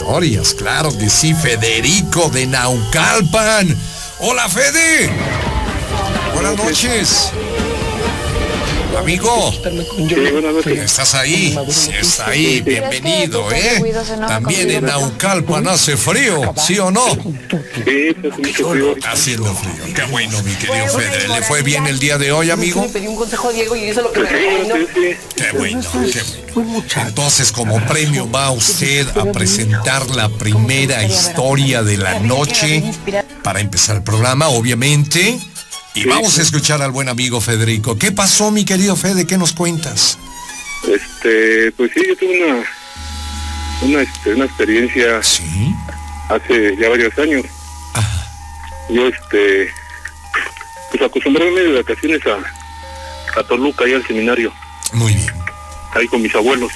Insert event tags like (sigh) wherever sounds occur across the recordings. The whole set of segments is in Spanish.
historias, claro que sí, Federico de Naucalpan. Hola Fede. Buenas noches. Amigo, ¿estás ahí? Sí, está ahí, bienvenido, ¿eh? También en Naucalpan hace frío, ¿sí o no? Sí. Haciendo frío, qué bueno, mi querido Fede. ¿Le fue bien el día de hoy, amigo? pedí un consejo a Diego y eso es lo que me. Qué bueno, qué bueno. Entonces, como premio va usted a presentar la primera historia de la noche para empezar el programa, obviamente. Y vamos a escuchar al buen amigo Federico. ¿Qué pasó, mi querido Fede? ¿Qué nos cuentas? Este, pues sí, yo tuve una, una, este, una experiencia Sí. hace ya varios años. Ajá. Yo, este, pues acostumbré a irme de vacaciones a, a Toluca, y al seminario, Muy bien, ahí con mis abuelos.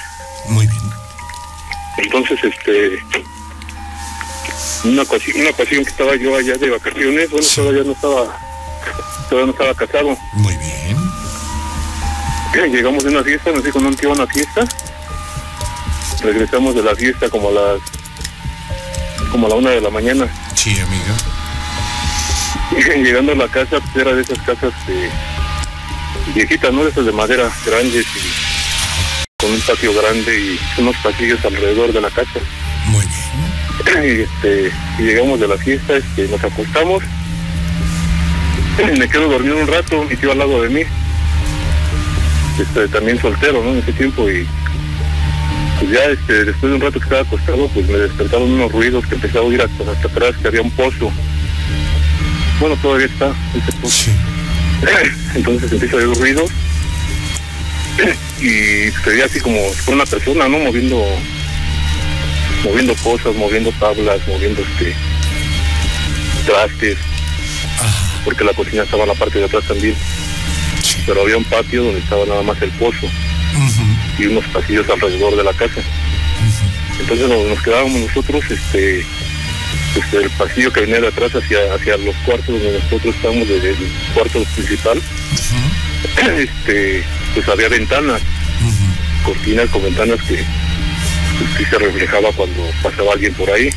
muy bien. Entonces, este, una ocasión, una ocasión que estaba yo allá de vacaciones, bueno, Sí. todavía no estaba, todavía no estaba casado. Muy bien. Llegamos de una fiesta, nos dijo, no que iba a una fiesta. Regresamos de la fiesta como a las, como a la una de la mañana. Sí, amigo. (laughs) Llegando a la casa, pues era de esas casas viejitas, ¿no? De esas de madera grandes y con un patio grande y unos pasillos alrededor de la casa. Muy bien. (clears throat) y, este, y llegamos de la fiesta, este, nos acostamos. (laughs) Me quedo dormido un rato, mi tío al lado de mí. Este, también soltero, ¿no? En ese tiempo y pues ya este, después de un rato que estaba acostado, pues me despertaron unos ruidos que empezaba a oír hasta, hasta atrás, que había un pozo. Bueno, todavía está ese pozo. Sí. (laughs) Entonces empieza a oír ruidos (clears throat) y se veía así como fuera una persona, ¿no? Moviendo moviendo cosas, moviendo tablas, moviendo este trastes. Porque la cocina estaba en la parte de atrás también, Sí. pero había un patio donde estaba nada más el pozo y unos pasillos alrededor de la casa. Entonces nos, nos quedábamos nosotros, este, este, el pasillo que venía de atrás hacia, hacia los cuartos donde nosotros estábamos, desde el cuarto principal, (clears throat) este, pues había ventanas, cortinas con ventanas que pues, sí se reflejaba cuando pasaba alguien por ahí.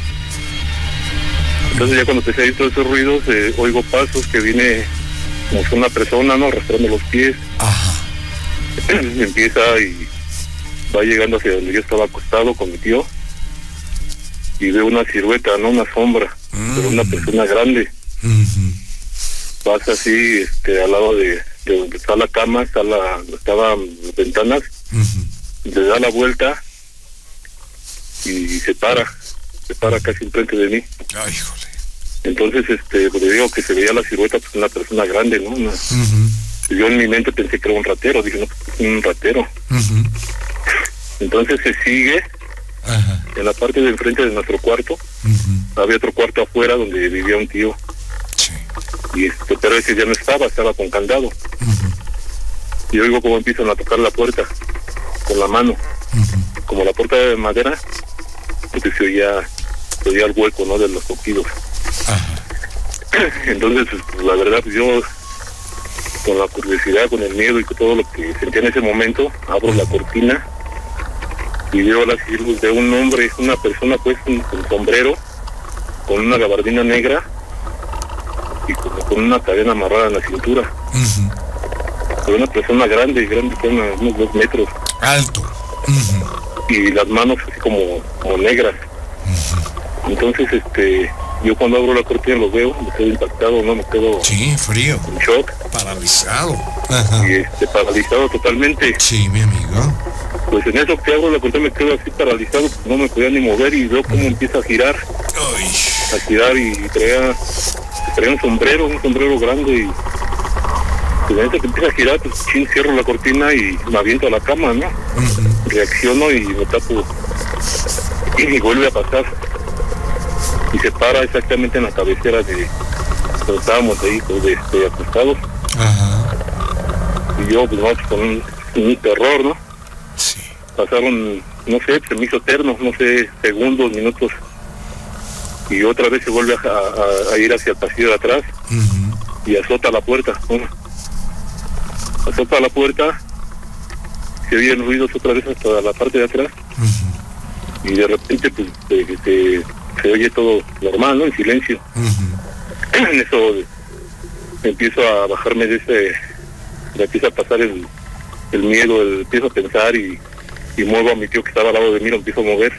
Entonces ya cuando empecé a oír todos esos ruidos, eh, oigo pasos que viene como si una persona, ¿no? Arrastrando los pies, Ajá. (clears throat) empieza y va llegando hacia donde yo estaba acostado con mi tío y veo una silueta, ¿no? Una sombra, pero una Mm. persona grande. Ujú. Pasa así, este, al lado de, de donde está la cama, está la, estaban las ventanas, le da la vuelta y se para, se para casi enfrente de mí. Ay, híjole. Entonces, este, pues, digo que se veía la silueta, pues una persona grande, ¿no? Una- yo en mi mente pensé que era un ratero, dije, no, pues, es un ratero. Entonces se sigue Ajá. en la parte de enfrente de nuestro cuarto, había otro cuarto afuera donde vivía un tío, Sí. y este, pero ese ya no estaba, estaba con candado. Ujú, Y oigo cómo empiezan a tocar la puerta con la mano, como la puerta de madera, entonces se oía, se oía el hueco, ¿no? De los toquidos. (laughs) Entonces, pues, la verdad, pues, yo, con la curiosidad, con el miedo y con todo lo que sentía en ese momento, abro la cortina y veo la luz de un hombre, una persona pues con, con sombrero, con una gabardina negra y como con una cadena amarrada en la cintura. Pero una persona grande, grande, con unos dos metros Alto. Y las manos así como, como negras. Entonces, este, yo cuando abro la cortina lo veo, me quedo impactado, no me quedo Sí, frío. en shock. Paralizado. Ajá. y este, paralizado totalmente. Sí, mi amigo. Pues en eso que abro la cortina me quedo así paralizado, no me podía ni mover y veo cómo empieza a girar, Ay. a girar y traía, traía un sombrero, un sombrero grande y pues en eso que empieza a girar, pues chin, cierro la cortina y me aviento a la cama, ¿no? Reacciono y me tapo y vuelve a pasar. Y se para exactamente en la cabecera de donde estábamos ahí, pues, de, de acostados. Ajá. Y yo, pues, vamos con un, un terror, ¿no? Sí. pasaron, no sé, se me hizo eterno, no sé, segundos, minutos. Y otra vez se vuelve a, a- a ir hacia el pasillo de atrás y azota la puerta. ¿no? Azota la puerta, se oyen ruidos otra vez hasta la parte de atrás y de repente pues se, se, oye todo normal, ¿no? En silencio. En (clears throat) eso empiezo a bajarme de ese, me empieza a pasar el, el miedo, el, empiezo a pensar y, y muevo a mi tío que estaba al lado de mí, lo empiezo a mover.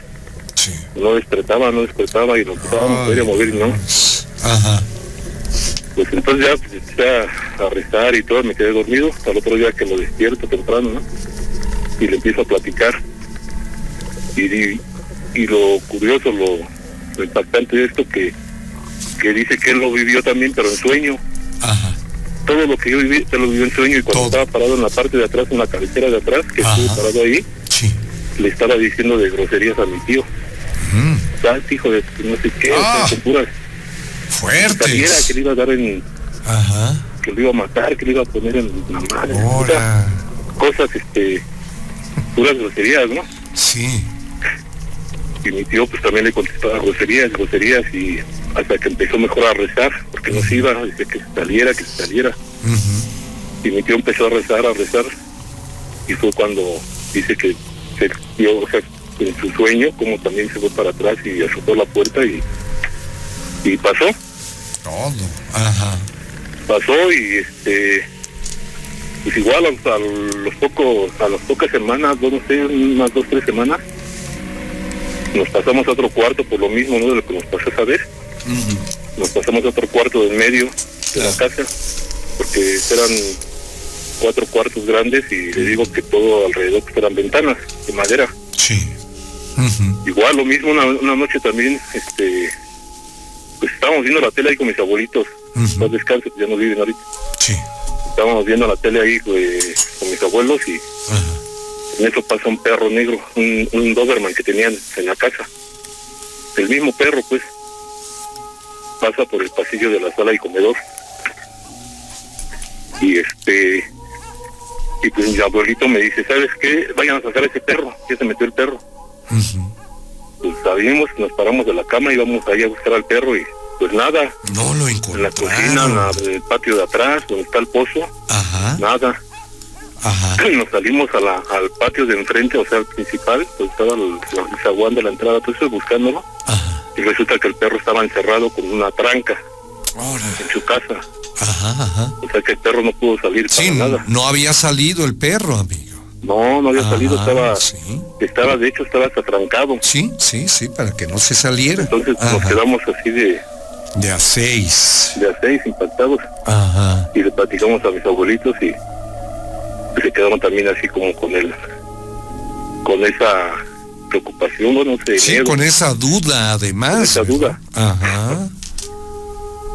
No despertaba, no despertaba y lo empezaba a mover y no. Ajá. Pues entonces ya pues, empecé a, rezar y todo, me quedé dormido. Hasta el otro día que lo despierto temprano, ¿no? Y le empiezo a platicar. Y, y, lo curioso, lo, impactante de esto que, que dice que él lo vivió también, pero en sueño. Ajá. Todo lo que yo viví, se lo vivió en sueño y cuando estaba parado en la parte de atrás, en la cabecera de atrás, que estuve parado ahí, le estaba diciendo de groserías a mi tío. Mm. hijo de no sé qué, ah. puras Fuertes. que le iba a dar en. Ajá. Que lo iba a matar, que le iba a poner en la madre. Cosas, este. puras groserías, ¿no? Sí. Y mi tío, pues también le contestaba groserías, groserías, y hasta que empezó mejor a rezar, porque no se iba, dice que saliera, que saliera. Y mi tío empezó a rezar, a rezar, y fue cuando dice que se dio, o sea, en su sueño, como también se fue para atrás y azotó la puerta y y pasó. Todo, ajá. Pasó y este, pues igual a, los pocos, a las pocas semanas, no sé, unas dos, tres semanas, nos pasamos a otro cuarto por lo mismo, ¿no? De lo que nos pasó esa vez. Nos pasamos a otro cuarto del medio de la casa, porque eran cuatro cuartos grandes y le digo que todo alrededor pues, eran ventanas de madera. Sí. Igual lo mismo una, una noche también, este, pues estábamos viendo la tele ahí con mis abuelitos. Uh descanso, ya no viven ahorita. Sí. Estábamos viendo la tele ahí pues, con mis abuelos y en eso pasa un perro negro, un, un Doberman que tenían en la casa. El mismo perro, pues, pasa por el pasillo de la sala y comedor. Y este, y pues mi abuelito me dice, ¿sabes qué? Vayan a sacar ese perro, ya se metió el perro pues salimos, nos paramos de la cama y vamos ahí a buscar al perro y pues nada. No lo En la cocina, en, el patio de atrás, donde está el pozo, Ajá. nada. Ajá. (clears throat) Nos salimos a la, al patio de enfrente, o sea, al principal, pues estaba el, zaguán de la entrada, pues buscándolo. Ajá. Y resulta que el perro estaba encerrado con una tranca en su casa. Ajá, ajá. O sea que el perro no pudo salir sí, nada. No había salido el perro, amigo. No, no había salido, estaba, estaba, de hecho, estaba hasta trancado. Sí, sí, sí, para que no se saliera. Entonces nos quedamos así de... De a seis. De a seis, impactados. Ajá. Y le platicamos a mis abuelitos y se quedaron también así como con él, con esa preocupación, no sé. Sí, con esa duda además. esa duda. Ajá.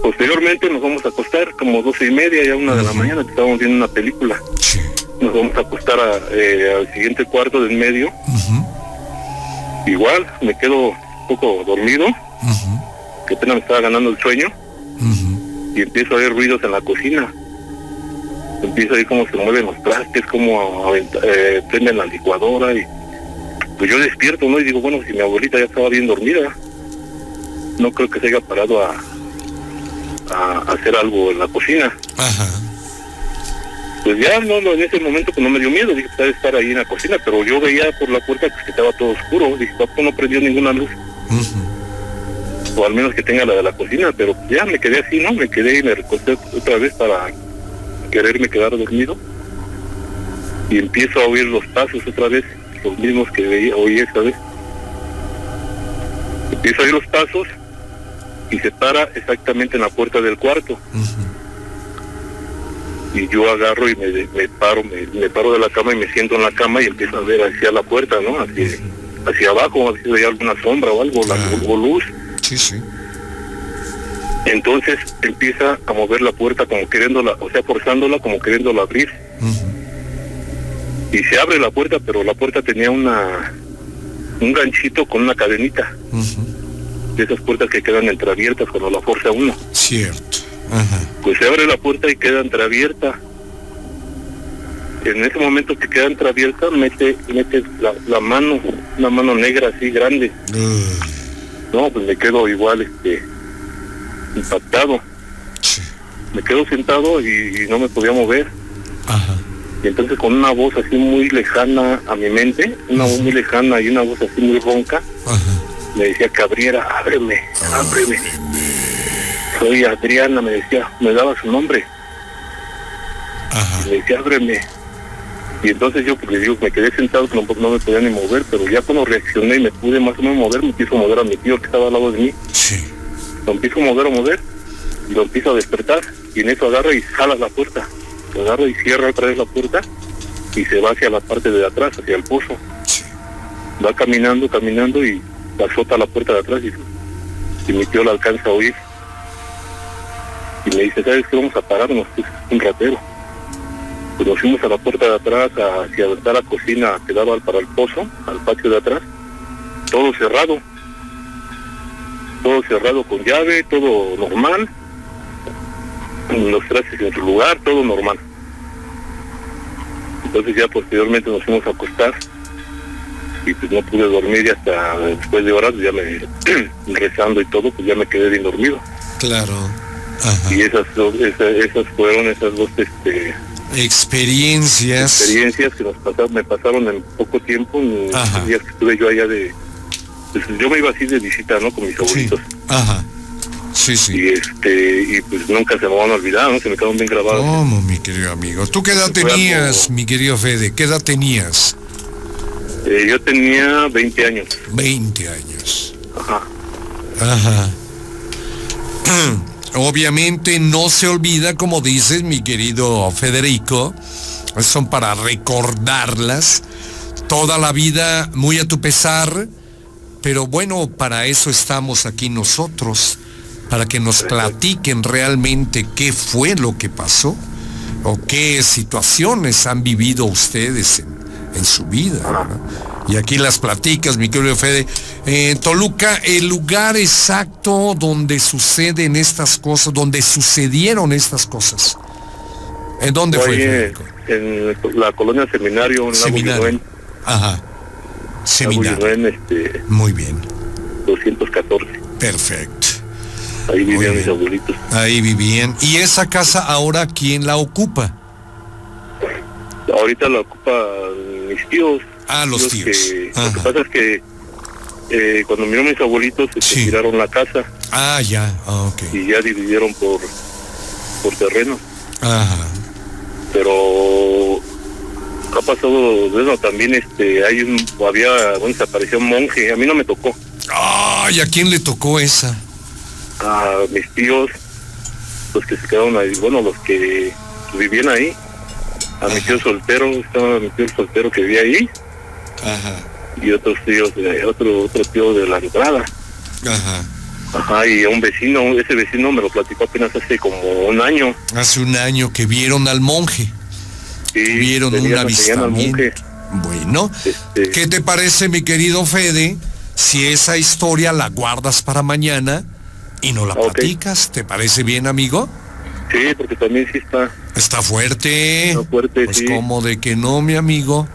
Posteriormente nos vamos a acostar como doce y media, ya una de la mañana, que estábamos viendo una película. Sí nos vamos a acostar eh, al siguiente cuarto del medio. Igual, me quedo un poco dormido, que apenas me estaba ganando el sueño, y empiezo a ver ruidos en la cocina. Empiezo a ver cómo se mueven los trastes, cómo eh, prenden la licuadora, y pues yo despierto, ¿no? Y digo, bueno, si mi abuelita ya estaba bien dormida, no creo que se haya parado a, a hacer algo en la cocina. Ajá pues ya no, en ese momento pues no me dio miedo, dije, de estar ahí en la cocina, pero yo veía por la puerta pues, que estaba todo oscuro, dije, papá no prendió ninguna luz. O al menos que tenga la de la cocina, pero ya me quedé así, ¿no? Me quedé y me recosté otra vez para quererme quedar dormido. Y empiezo a oír los pasos otra vez, los mismos que veía, oí esta vez. Empiezo a oír los pasos y se para exactamente en la puerta del cuarto y yo agarro y me, paro, me, paro de la cama y me siento en la cama y empiezo a ver hacia la puerta, ¿no? Hacia, hacia abajo, hay alguna sombra o algo, la, o luz. Sí, sí. Entonces empieza a mover la puerta como queriéndola, o sea, forzándola como queriéndola abrir. Y se abre la puerta, pero la puerta tenía una un ganchito con una cadenita. De esas puertas que quedan entreabiertas cuando la fuerza uno. Cierto. Pues se abre la puerta y queda entreabierta. En ese momento que queda entreabierta, mete, mete la, mano, una mano negra así grande. No, pues me quedo igual, este, impactado. Me quedo sentado y, no me podía mover. Y entonces con una voz así muy lejana a mi mente, una voz muy lejana y una voz así muy ronca, me decía que abriera, ábreme, ábreme. Soy Adriana, me decía, me daba su nombre. Me decía, ábreme. Y entonces yo, pues digo, me quedé sentado, que no, no, me podía ni mover, pero ya cuando reaccioné y me pude más o menos mover, me a mover a mi tío que estaba al lado de mí. Sí. Lo empiezo a mover, a mover, y lo empiezo a despertar, y en eso agarra y jala la puerta. Lo agarra y cierra otra vez la puerta, y se va hacia la parte de atrás, hacia el pozo. Va caminando, caminando, y azota la puerta de atrás, y, y mi tío la alcanza a oír. Y me dice, ¿sabes qué? Vamos a pararnos, es un ratero pues nos fuimos a la puerta de atrás hacia donde está la cocina que daba para el pozo, al patio de atrás, todo cerrado, todo cerrado con llave, todo normal, los trastes en su lugar, todo normal. Entonces ya posteriormente nos fuimos a acostar y pues no pude dormir y hasta después de horas ya me (clears throat) rezando y todo, pues ya me quedé bien dormido. Claro. Y esas, esas, esas fueron esas dos este experiencias. Experiencias que nos pasaron, me pasaron en poco tiempo, en los días que estuve yo allá de... Pues, yo me iba así de visita, ¿no? Con mis abuelitos. Ajá. Sí, sí. Y este, y pues nunca se me van a olvidar, ¿no? Se me quedaron bien grabados. ¿Cómo, mi querido amigo? ¿Tú qué edad tenías, mi querido Fede? ¿Qué edad tenías? Eh, yo tenía 20 años. 20 años. Ajá. Ajá. (clears throat) Obviamente no se olvida, como dices, mi querido Federico, son para recordarlas toda la vida, muy a tu pesar, pero bueno, para eso estamos aquí nosotros, para que nos platiquen realmente qué fue lo que pasó o qué situaciones han vivido ustedes en, en su vida. Y aquí las platicas, mi querido Fede. Eh, Toluca, el lugar exacto donde suceden estas cosas, donde sucedieron estas cosas. ¿En dónde fue? Federico? En la colonia Seminario, en Seminario. Ajá. Seminario. este, Muy bien. 214. Perfecto. Ahí vivían mis abuelitos. Ahí vivían. ¿Y esa casa ahora quién la ocupa? Ahorita la ocupa mis tíos. Ah, los tíos. lo que pasa es que eh, cuando miró mis abuelitos se tiraron la casa. Ah, ya, ah, Y ya dividieron por, por terreno. Ajá. Pero ha pasado, bueno, también este, hay un, había, bueno, se apareció un monje, a mí no me tocó. Ay, ¿a quién le tocó esa? A mis tíos, los que se quedaron ahí, bueno, los que vivían ahí. A mi tío soltero, estaba mi tío soltero que vivía ahí. Ajá. Y otros tíos, otro, otro tío de la entrada. Ajá. Ajá, y a un vecino, ese vecino me lo platicó apenas hace como un año. Hace un año que vieron al monje. Sí, vieron un avistamiento. Bueno, este... ¿qué te parece, mi querido Fede, si esa historia la guardas para mañana y no la platicas? ¿Te parece bien, amigo? Sí, porque también sí está. Está fuerte. Está fuerte, pues como de que no, mi amigo.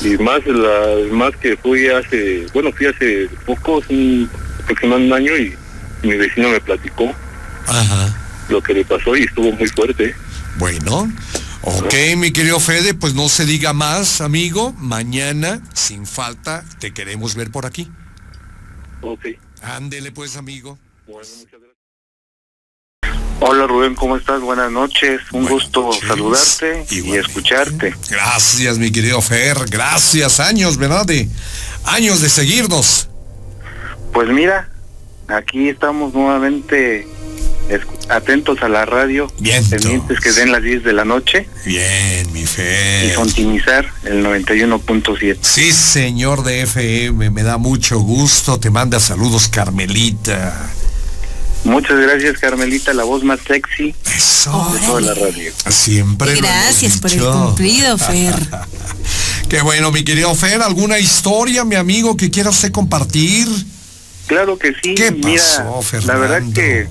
Y más la, más que fui hace, bueno, fui hace poco, un, aproximadamente un año y mi vecino me platicó Ajá. lo que le pasó y estuvo muy fuerte. Bueno, ok, mi querido Fede, pues no se diga más, amigo. Mañana, sin falta, te queremos ver por aquí. Ok. Ándele pues, amigo. Bueno, muchas gracias. Hola Rubén, ¿cómo estás? Buenas noches. Un Buenas gusto noches. saludarte y escucharte. Gracias, mi querido Fer. Gracias, años, ¿verdad? De años de seguirnos. Pues mira, aquí estamos nuevamente atentos a la radio, Vientos. pendientes que den las 10 de la noche Bien, mi y Fer. sintonizar el 91.7. Sí, señor de FM, me da mucho gusto. Te manda saludos, Carmelita. Muchas gracias Carmelita, la voz más sexy Eso. de toda la radio. Siempre. Gracias por el cumplido, (laughs) Fer. Qué bueno, mi querido Fer. ¿Alguna historia, mi amigo, que quiera usted compartir? Claro que sí, ¿Qué mira, pasó, la verdad que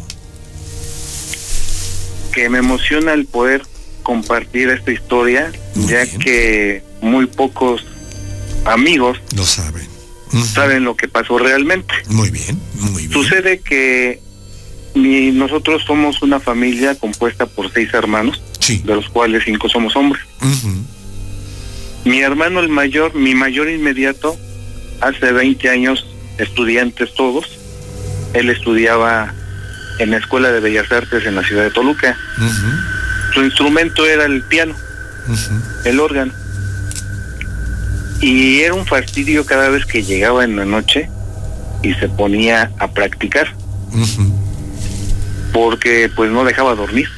que me emociona el poder compartir esta historia, Muy ya bien. que muy pocos amigos Lo saben. Saben lo que pasó realmente. Muy bien, muy bien. Sucede que mi- nosotros somos una familia compuesta por seis hermanos, Sí. de los cuales cinco somos hombres. Mi hermano el mayor, mi mayor inmediato, hace 20 años, estudiantes todos, él estudiaba en la Escuela de Bellas Artes en la ciudad de Toluca. Su instrumento era el piano, el órgano. Y era un fastidio cada vez que llegaba en la noche y se ponía a practicar. Porque pues no dejaba dormir.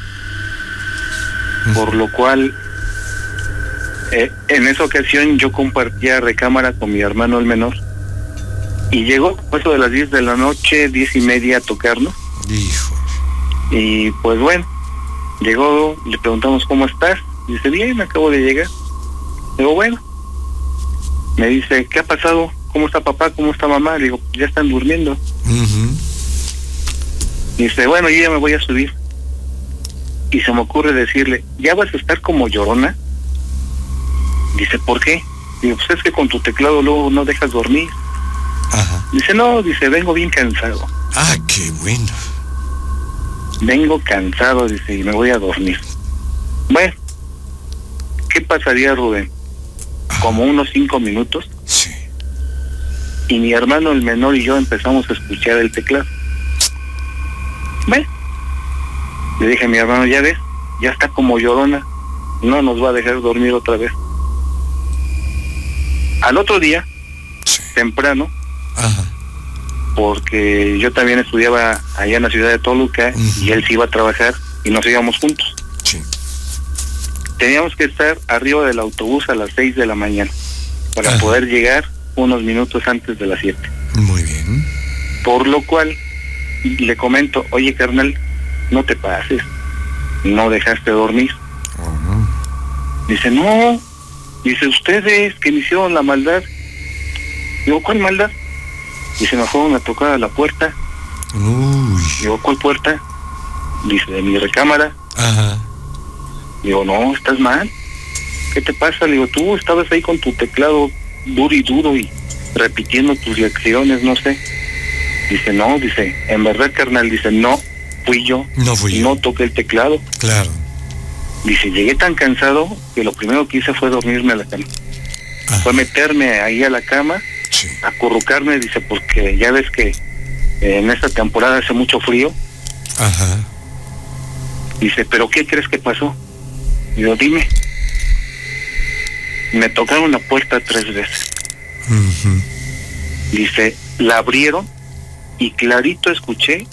Por lo cual, eh, en esa ocasión yo compartía recámara con mi hermano el menor. Y llegó, eso de las 10 de la noche, diez y media a tocarnos. Y pues bueno, llegó, le preguntamos cómo estás. Dice, bien, acabo de llegar. Digo, bueno. Me dice, ¿qué ha pasado? ¿Cómo está papá? ¿Cómo está mamá? Le digo, ya están durmiendo. Dice, bueno, yo ya me voy a subir. Y se me ocurre decirle, ¿ya vas a estar como llorona? Dice, ¿por qué? Digo, pues es que con tu teclado luego no dejas dormir. Dice, no, dice, vengo bien cansado. Ah, qué bueno. Vengo cansado, dice, y me voy a dormir. Bueno, ¿qué pasaría, Rubén? Como unos cinco minutos. Sí. Y mi hermano, el menor, y yo empezamos a escuchar el teclado. Bueno, le dije a mi hermano, ya ves, ya está como llorona, no nos va a dejar dormir otra vez. Al otro día, temprano, porque yo también estudiaba allá en la ciudad de Toluca y él se iba a trabajar y nos íbamos juntos. Teníamos que estar arriba del autobús a las 6 de la mañana para poder llegar unos minutos antes de las 7. Muy bien. Por lo cual le comento, oye carnal, no te pases, no dejaste dormir. Dice, no, dice, ustedes que me hicieron la maldad. Digo, ¿cuál maldad? Y se me fueron a tocar a la puerta. Uy. Digo, ¿cuál puerta? Dice, de mi recámara. Ajá. Digo, no, estás mal. ¿Qué te pasa? Le digo, tú estabas ahí con tu teclado duro y duro y repitiendo tus lecciones, no sé. Dice, no, dice, en verdad, carnal, dice, no, fui yo. No fui yo. No toqué el teclado. Claro. Dice, llegué tan cansado que lo primero que hice fue dormirme a la cama. Fue meterme ahí a la cama acurrucarme, dice, porque ya ves que en esta temporada hace mucho frío. Ajá. Dice, ¿pero qué crees que pasó? Digo, dime. Me tocaron la puerta tres veces. Dice, la abrieron y clarito escuché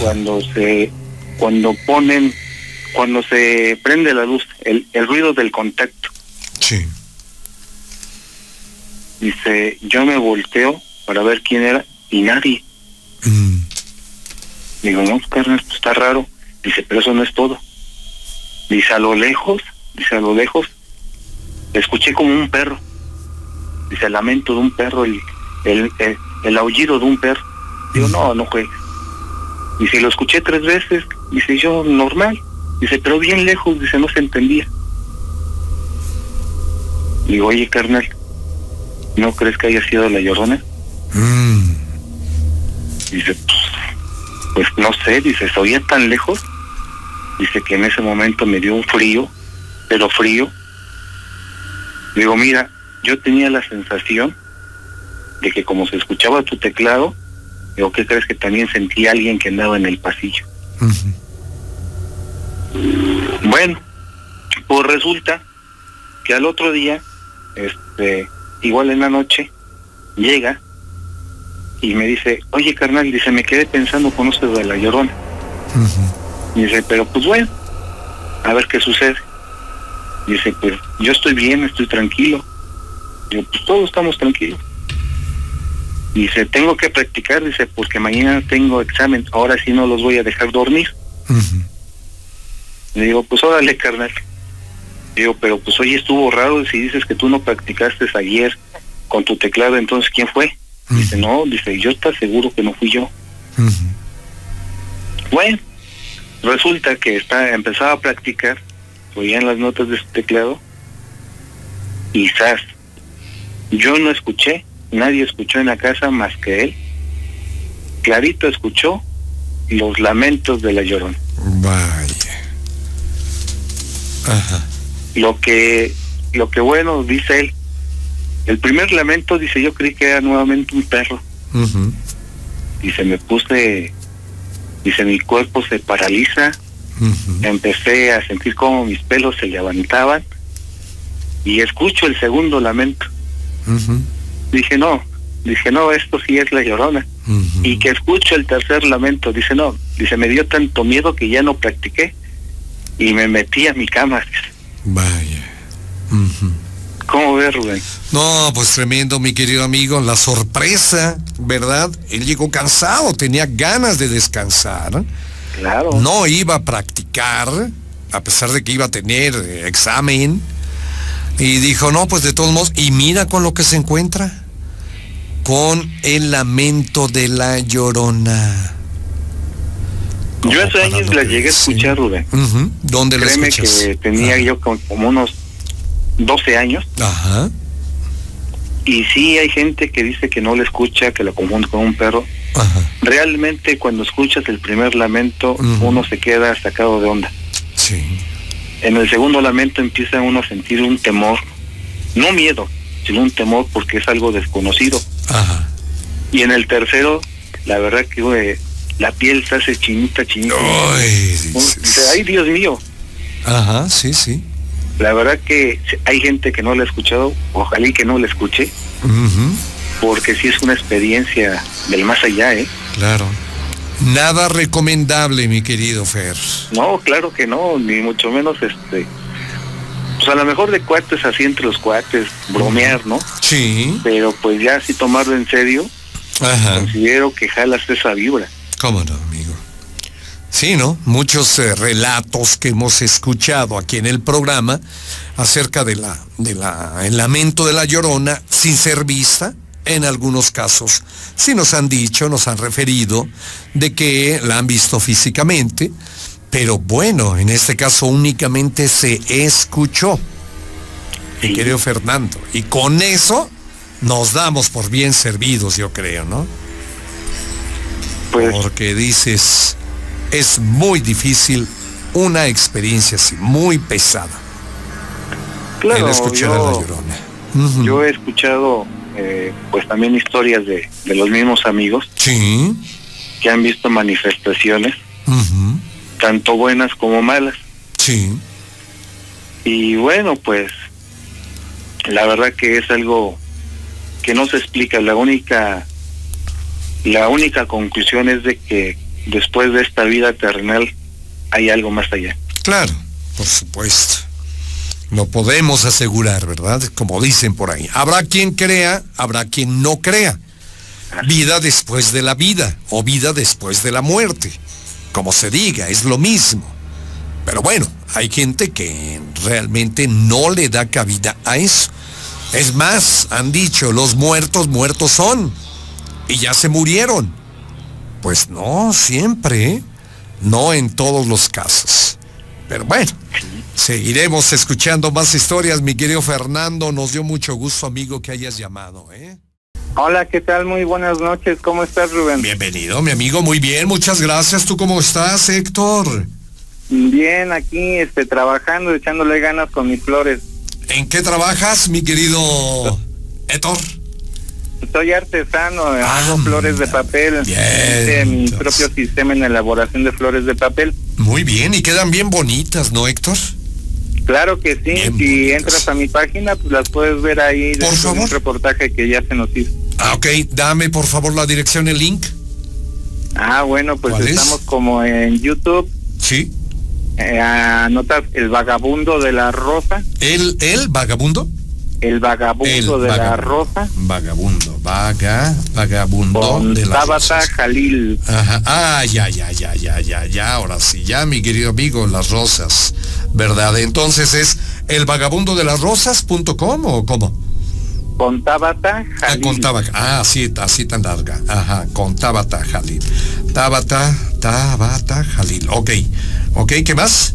cuando se, cuando ponen, cuando se prende la luz, el, el ruido del contacto. Sí. Dice, yo me volteo para ver quién era y nadie. Mm. Digo, no, carnal, está raro. Dice, pero eso no es todo. Dice, a lo lejos, dice, a lo lejos, escuché como un perro. Dice, el lamento de un perro, el, el, el, aullido de un perro. Digo, no, no fue. Dice, lo escuché tres veces. Dice, yo, normal. Dice, pero bien lejos, dice, no se entendía. Digo, oye, carnal, ¿No crees que haya sido la llorona? Mm. Dice, pues no sé, dice, se oía tan lejos. Dice que en ese momento me dio un frío, pero frío. Digo, mira, yo tenía la sensación de que como se escuchaba tu teclado, digo, ¿qué crees que también sentí a alguien que andaba en el pasillo? Bueno, pues resulta que al otro día, este, igual en la noche, llega y me dice, oye carnal, dice, me quedé pensando con eso de la llorona. Y dice, pero pues bueno, a ver qué sucede. Dice, pues yo estoy bien, estoy tranquilo. Digo, pues todos estamos tranquilos. Dice, tengo que practicar, dice, porque mañana tengo examen, ahora sí no los voy a dejar dormir. Le digo, pues órale, carnal. Digo, pero pues hoy estuvo raro si dices que tú no practicaste ayer con tu teclado, entonces ¿quién fue? Dice, no, dice, yo está seguro que no fui yo. Bueno, resulta que está, empezaba a practicar, oían las notas de su teclado, y quizás yo no escuché, nadie escuchó en la casa más que él. Clarito escuchó los lamentos de la llorona. Vaya. Ajá lo que lo que bueno, dice él, el primer lamento, dice, yo creí que era nuevamente un perro. Y se me puse, dice, mi cuerpo se paraliza, empecé a sentir como mis pelos se levantaban. Y escucho el segundo lamento. Dije, no, dije, no, esto sí es la llorona. Y que escucho el tercer lamento, dice, no, dice, me dio tanto miedo que ya no practiqué. Y me metí a mi cama. Vaya. ¿Cómo ves, Rubén? No, pues tremendo, mi querido amigo. La sorpresa, ¿verdad? Él llegó cansado, tenía ganas de descansar. Claro. No iba a practicar, a pesar de que iba a tener eh, examen. Y dijo, no, pues de todos modos, y mira con lo que se encuentra. Con el lamento de la llorona. Yo hace años la llegué a escuchar, Rubén. ¿Dónde la escuchas? que tenía yo como unos 12 años. Ajá. Y sí hay gente que dice que no le escucha, que lo confunde con un perro. Ajá. Realmente cuando escuchas el primer lamento, uno se queda sacado de onda. Sí. En el segundo lamento empieza uno a sentir un temor, no miedo, sino un temor porque es algo desconocido. Ajá. Y en el tercero, la verdad que la piel se hace chinita, chinita. Ay, Ay, Dios mío. Ajá, sí, sí. La verdad que hay gente que no la ha escuchado, ojalá y que no la escuche, porque sí es una experiencia del más allá, ¿eh? Claro. Nada recomendable, mi querido Fer. No, claro que no, ni mucho menos este. Pues a lo mejor de cuates así entre los cuates, bromear, ¿no? Sí. Pero pues ya si tomarlo en serio, considero que jalas esa vibra. ¿Cómo no, amigo? Sí, ¿no? Muchos eh, relatos que hemos escuchado aquí en el programa acerca de la, de la, el lamento de la llorona sin ser vista, en algunos casos sí nos han dicho, nos han referido de que la han visto físicamente, pero bueno, en este caso únicamente se escuchó. Mi querido Fernando. Y con eso nos damos por bien servidos, yo creo, ¿no? Pues, Porque dices, es muy difícil una experiencia así, muy pesada. Claro, el escuchar yo, a la llorona. Yo he escuchado eh, pues también historias de, de, los mismos amigos sí. que han visto manifestaciones, tanto buenas como malas. Sí. Y bueno, pues la verdad que es algo que no se explica. La única, la única conclusión es de que después de esta vida terrenal hay algo más allá. Claro, por supuesto. Lo podemos asegurar, ¿verdad? Como dicen por ahí. Habrá quien crea, habrá quien no crea. Vida después de la vida o vida después de la muerte. Como se diga, es lo mismo. Pero bueno, hay gente que realmente no le da cabida a eso. Es más, han dicho, los muertos muertos son. Y ya se murieron. Pues no, siempre. No en todos los casos. Pero bueno, seguiremos escuchando más historias, mi querido Fernando. Nos dio mucho gusto, amigo, que hayas llamado. ¿eh? Hola, ¿qué tal? Muy buenas noches. ¿Cómo estás, Rubén? Bienvenido, mi amigo. Muy bien, muchas gracias. ¿Tú cómo estás, Héctor? Bien, aquí este, trabajando, echándole ganas con mis flores. ¿En qué trabajas, mi querido Héctor? Soy artesano, ah, hago flores de papel. Bien, mi propio sistema en elaboración de flores de papel. Muy bien, y quedan bien bonitas, ¿no, Héctor? Claro que sí, bien si bonitas. entras a mi página, pues las puedes ver ahí. Por favor. Un reportaje que ya se nos hizo. Ah, ok, dame por favor la dirección, el link. Ah, bueno, pues estamos es? como en YouTube. Sí. Eh, anotas El Vagabundo de la Rosa. ¿El, el vagabundo? El vagabundo El de vagabundo. la Rosa. Vagabundo, vaga, vagabundo Con de la Tabata Jalil. Ajá. Ah, ya, ya, ya, ya, ya, ya, ahora sí, ya, mi querido amigo, las rosas, ¿verdad? Entonces es elvagabundodelasrosas.com o cómo? Con Tabata Ah, Jalil. con Tabata, ah, sí, así tan larga, ajá, con Tabata Jalil. Tabata, Tabata Jalil, ok, ok, ¿qué más?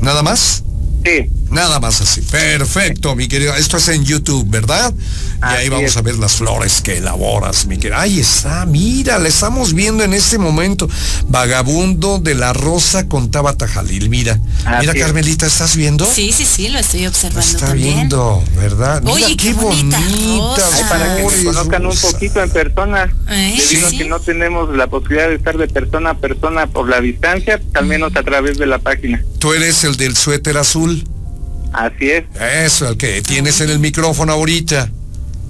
¿Nada más? Sí. Nada más así. Perfecto, mi querido. Esto es en YouTube, ¿verdad? y ahí vamos a ver las flores que elaboras, mi querido. Ahí está, mira, la estamos viendo en este momento. Vagabundo de la Rosa con Tabata Jalil. Mira, mira, Carmelita, ¿estás viendo? Sí, sí, sí, lo estoy observando. Está viendo, ¿verdad? Mira qué, bonita. para que nos conozcan un poquito en persona. Eh, debido que no tenemos la posibilidad de estar de persona a persona por la distancia, al menos a través de la página. ¿Tú eres el del suéter azul? Así es. Eso, el que tienes en el micrófono ahorita.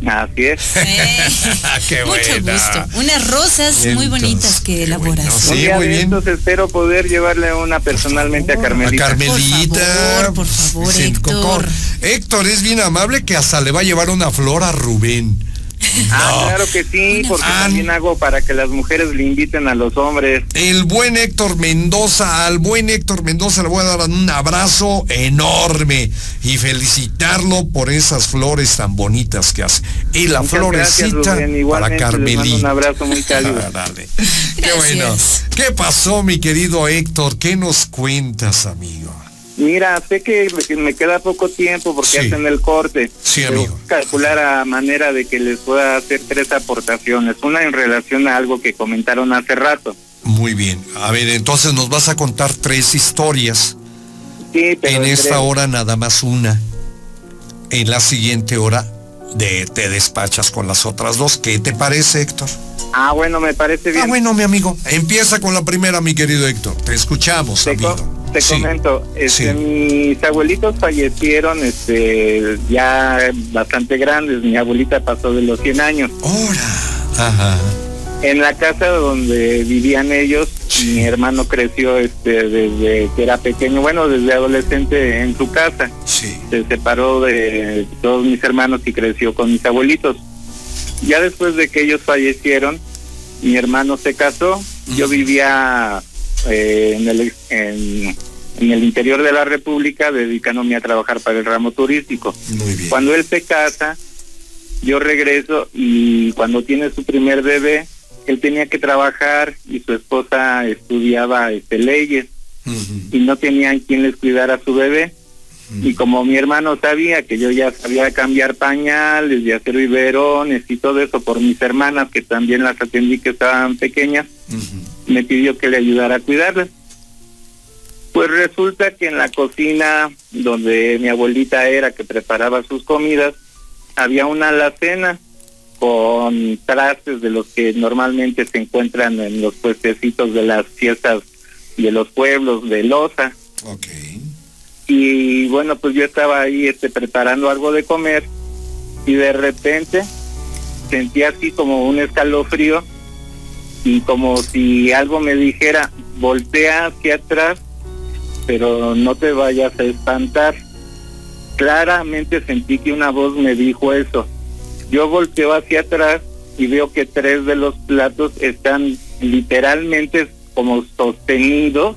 Así es. (laughs) Qué (laughs) Mucho gusto. Unas rosas muy bonitas que elaboras. Sí, muy bien. Entonces espero poder llevarle una personalmente a Carmelita. A Carmelita. Por favor, por favor Héctor. Héctor es bien amable que hasta le va a llevar una flor a Rubén. Ah, claro que sí, porque también hago para que las mujeres le inviten a los hombres. El buen Héctor Mendoza, al buen Héctor Mendoza le voy a dar un abrazo enorme y felicitarlo por esas flores tan bonitas que hace. Y la florecita para Carmelita. Un abrazo muy cálido. (laughs) Qué bueno. ¿Qué pasó, mi querido Héctor? ¿Qué nos cuentas, amigo? Mira, sé que me queda poco tiempo porque hacen el corte. Sí, amigo. Calcular a manera de que les pueda hacer tres aportaciones. Una en relación a algo que comentaron hace rato. Muy bien. A ver, entonces nos vas a contar tres historias. Sí, pero en esta hora nada más una. En la siguiente hora de, te despachas con las otras dos. ¿Qué te parece, Héctor? Ah, bueno, me parece bien. Ah, bueno, mi amigo. Empieza con la primera, mi querido Héctor. Te escuchamos, amigo te comento, este, mis abuelitos fallecieron este, ya bastante grandes. Mi abuelita pasó de los 100 años. Ajá. En la casa donde vivían ellos, mi hermano creció este, desde que era pequeño, bueno, desde adolescente en su casa. Sí. Se separó de todos mis hermanos y creció con mis abuelitos. Ya después de que ellos fallecieron, mi hermano se casó. Yo vivía eh, en, el, en, el interior de la República dedicándome a trabajar para el ramo turístico. Cuando él se casa, yo regreso y cuando tiene su primer bebé, él tenía que trabajar y su esposa estudiaba este, leyes y no tenían quien les cuidara a su bebé. Y como mi hermano sabía que yo ya sabía cambiar pañales y hacer biberones y todo eso por mis hermanas, que también las atendí que estaban pequeñas, me pidió que le ayudara a cuidarlas. Pues resulta que en la cocina donde mi abuelita era que preparaba sus comidas, había una alacena con trastes de los que normalmente se encuentran en los puestecitos de las fiestas de los pueblos de Loza. Y bueno, pues yo estaba ahí este, preparando algo de comer y de repente sentí así como un escalofrío y como si algo me dijera, voltea hacia atrás, pero no te vayas a espantar. Claramente sentí que una voz me dijo eso. Yo volteo hacia atrás y veo que tres de los platos están literalmente como sostenidos,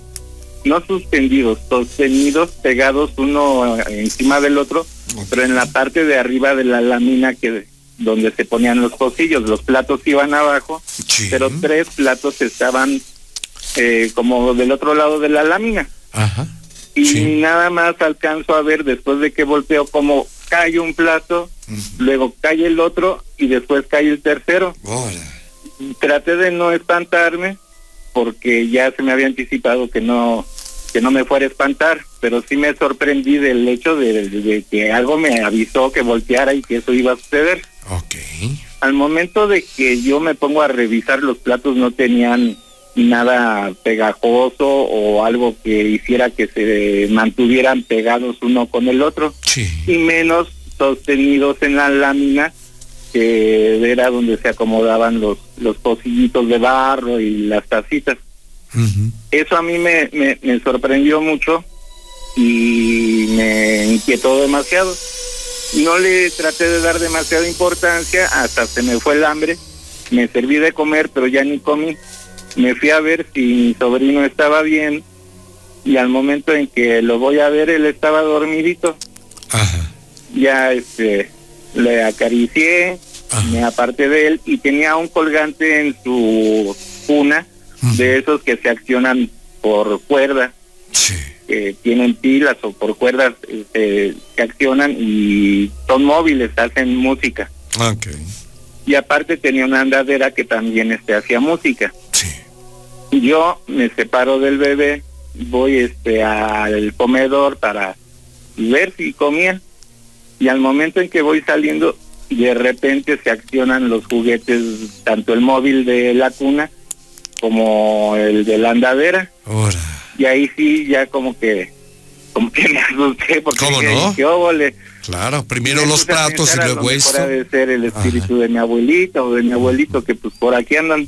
no suspendidos, sostenidos, pegados uno encima del otro, pero en la parte de arriba de la lámina que donde se ponían los pocillos, los platos iban abajo, pero tres platos estaban eh, como del otro lado de la lámina. Y nada más alcanzo a ver después de que volteo como cae un plato, luego cae el otro y después cae el tercero. Traté de no espantarme porque ya se me había anticipado que no que no me fuera a espantar, pero sí me sorprendí del hecho de que algo me avisó que volteara y que eso iba a suceder. Ok. Al momento de que yo me pongo a revisar, los platos no tenían nada pegajoso o algo que hiciera que se mantuvieran pegados uno con el otro. Sí. Y menos sostenidos en la lámina, que era donde se acomodaban los, los pocillitos de barro y las tacitas. Eso a mí me, me, me sorprendió mucho y me inquietó demasiado. No le traté de dar demasiada importancia, hasta se me fue el hambre. Me serví de comer, pero ya ni comí. Me fui a ver si mi sobrino estaba bien y al momento en que lo voy a ver, él estaba dormidito. Ya este, le acaricié, me aparté de él y tenía un colgante en su cuna de esos que se accionan por cuerda. Que tienen pilas o por cuerdas este, que accionan y son móviles, hacen música. Ok. Y aparte tenía una andadera que también este, hacía música. Sí. Yo me separo del bebé, voy este al comedor para ver si comían. Y al momento en que voy saliendo, de repente se accionan los juguetes, tanto el móvil de la cuna como el de la andadera. Ahora. Y ahí sí ya como que como que (laughs) me asusté porque ¿Cómo dije, no? "¿Qué óvole?". Claro, primero Me los platos y luego esto. de ser el espíritu de mi abuelita o de mi abuelito que pues por aquí andan.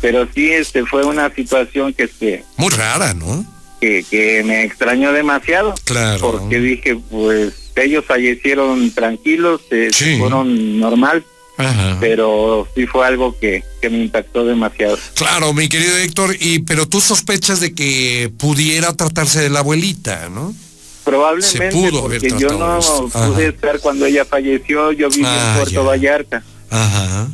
Pero sí, este fue una situación que este Muy rara, ¿no? que, que me extrañó demasiado. Claro. Porque dije, pues ellos fallecieron tranquilos, Sí. fueron normal, Ajá. pero sí fue algo que, que me impactó demasiado. Claro, mi querido Héctor, y pero tú sospechas de que pudiera tratarse de la abuelita, ¿no? Probablemente Se pudo porque yo no esto. pude Ajá. estar cuando ella falleció, yo viví Ah, en Puerto ya. Vallarta. Ajá.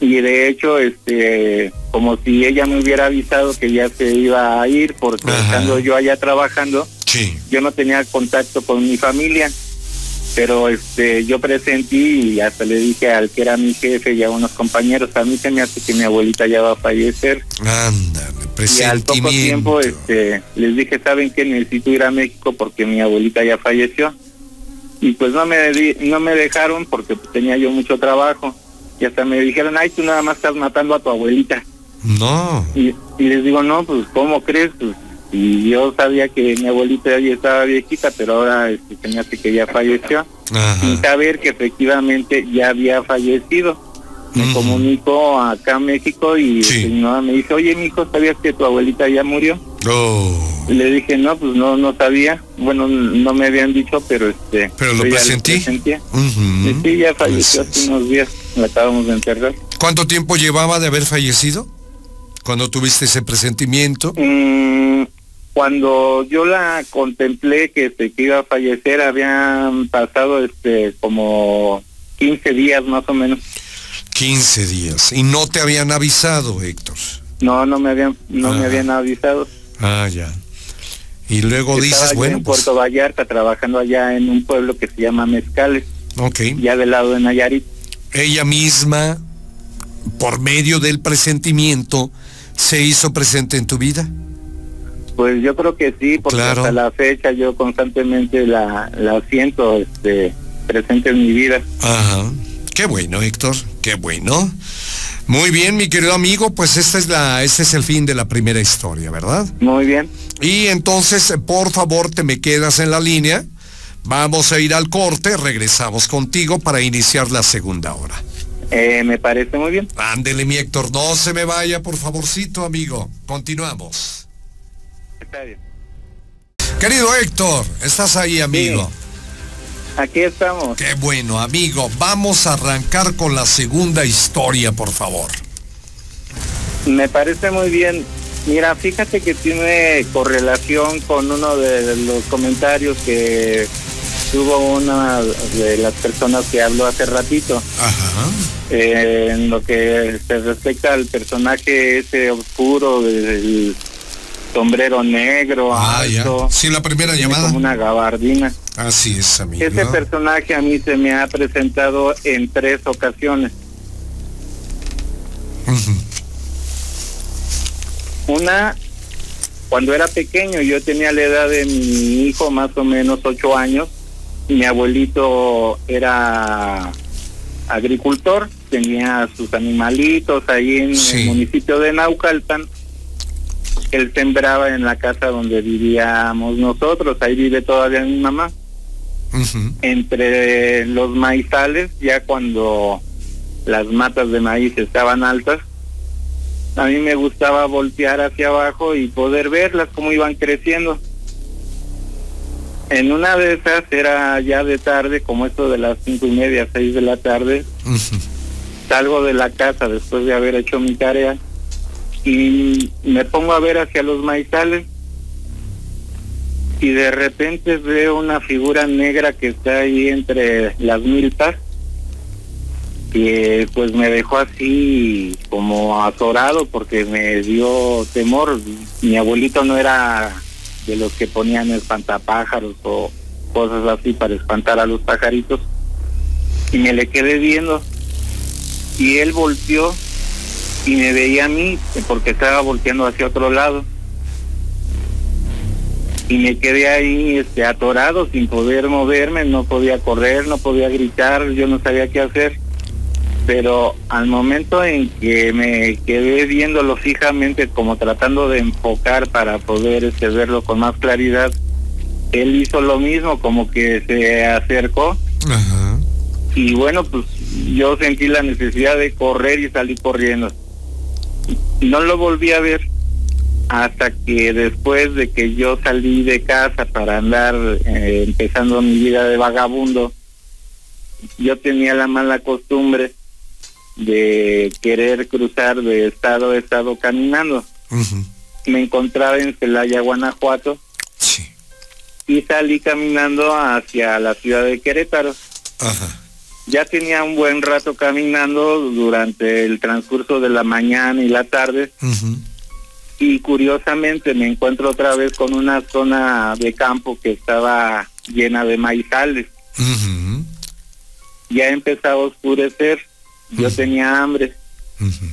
y de hecho este como si ella me hubiera avisado que ya se iba a ir porque Ajá. estando yo allá trabajando Sí. yo no tenía contacto con mi familia pero este yo presentí y hasta le dije al que era mi jefe y a unos compañeros a mí se me hace que mi abuelita ya va a fallecer Ándale, y al poco tiempo este les dije saben que necesito ir a México porque mi abuelita ya falleció y pues no me no me dejaron porque pues, tenía yo mucho trabajo. Y hasta me dijeron ay tú nada más estás matando a tu abuelita No. y, y les digo no pues cómo crees pues y yo sabía que mi abuelita ya estaba viejita pero ahora este, se me hace que ya falleció sin Ajá. saber que efectivamente ya había fallecido me Ujú. comunico acá a México y Sí. mi señora me dice oye mijo sabías que tu abuelita ya murió Oh. le dije, no, pues no, no sabía. Bueno, no me habían dicho, pero este... Pero lo presentí. sí, ya falleció Pues, hace unos días. La acabamos de enterrar. ¿Cuánto tiempo llevaba de haber fallecido? Cuando tuviste ese presentimiento. Mm, cuando yo la contemplé que, este, que iba a fallecer, habían pasado este como 15 días más o menos. 15 días. Y no te habían avisado, Héctor. No, no me habían, no me habían avisado. Ah, ya. Y luego Estaba dices, bueno, en pues, Puerto Vallarta trabajando allá en un pueblo que se llama Mezcales, ok. ya del lado de Nayarit. Ella misma, por medio del presentimiento, se hizo presente en tu vida. Pues yo creo que sí, porque Claro. hasta la fecha yo constantemente la, la siento este, presente en mi vida. Ajá. Qué bueno, Héctor. Qué bueno. Muy bien, mi querido amigo, pues esta es la, este es el fin de la primera historia, ¿verdad? Muy bien. Y entonces, por favor, te me quedas en la línea. Vamos a ir al corte, regresamos contigo para iniciar la segunda hora. Eh, me parece muy bien. Ándele, mi Héctor, no se me vaya, por favorcito, amigo. Continuamos. Querido Héctor, estás ahí, amigo. Aquí estamos. Qué bueno, amigo. Vamos a arrancar con la segunda historia, por favor. Me parece muy bien. Mira, fíjate que tiene correlación con uno de los comentarios que tuvo una de las personas que habló hace ratito. Ajá. Eh, en lo que se respecta al personaje ese oscuro del sombrero negro, Ah, ya. alto, Sí, la primera llamada. como una gabardina. Así es, amigo. Ese personaje a mí se me ha presentado en tres ocasiones. Ujú. Una, cuando era pequeño, yo tenía la edad de mi hijo, más o menos ocho años. Mi abuelito era agricultor, tenía sus animalitos ahí en Sí. el municipio de Naucalpan. Él sembraba en la casa donde vivíamos nosotros, ahí vive todavía mi mamá. Entre los maizales, ya cuando las matas de maíz estaban altas, a mí me gustaba voltear hacia abajo y poder verlas cómo iban creciendo. En una de esas era ya de tarde, como esto de las cinco y media, seis de la tarde, salgo de la casa después de haber hecho mi tarea y me pongo a ver hacia los maizales y de repente veo una figura negra que está ahí entre las milpas que pues me dejó así como azorado porque me dio temor. Mi abuelito no era de los que ponían espantapájaros o cosas así para espantar a los pajaritos. Y me le quedé viendo. Y él volteó y me veía a mí porque estaba volteando hacia otro lado. Y me quedé ahí este, atorado sin poder moverme, no podía correr, no podía gritar, yo no sabía qué hacer. Pero al momento en que me quedé viéndolo fijamente, como tratando de enfocar para poder este, verlo con más claridad, él hizo lo mismo, como que se acercó. Ajá. Y bueno, pues yo sentí la necesidad de correr y salí corriendo. No lo volví a ver hasta que después de que yo salí de casa para andar eh, empezando mi vida de vagabundo, yo tenía la mala costumbre de querer cruzar de estado a estado caminando. Me encontraba en Celaya, Guanajuato, Sí. y salí caminando hacia la ciudad de Querétaro. Ajá. Ya tenía un buen rato caminando durante el transcurso de la mañana y la tarde. Y curiosamente me encuentro otra vez con una zona de campo que estaba llena de maizales. Ya empezaba a oscurecer, yo tenía hambre.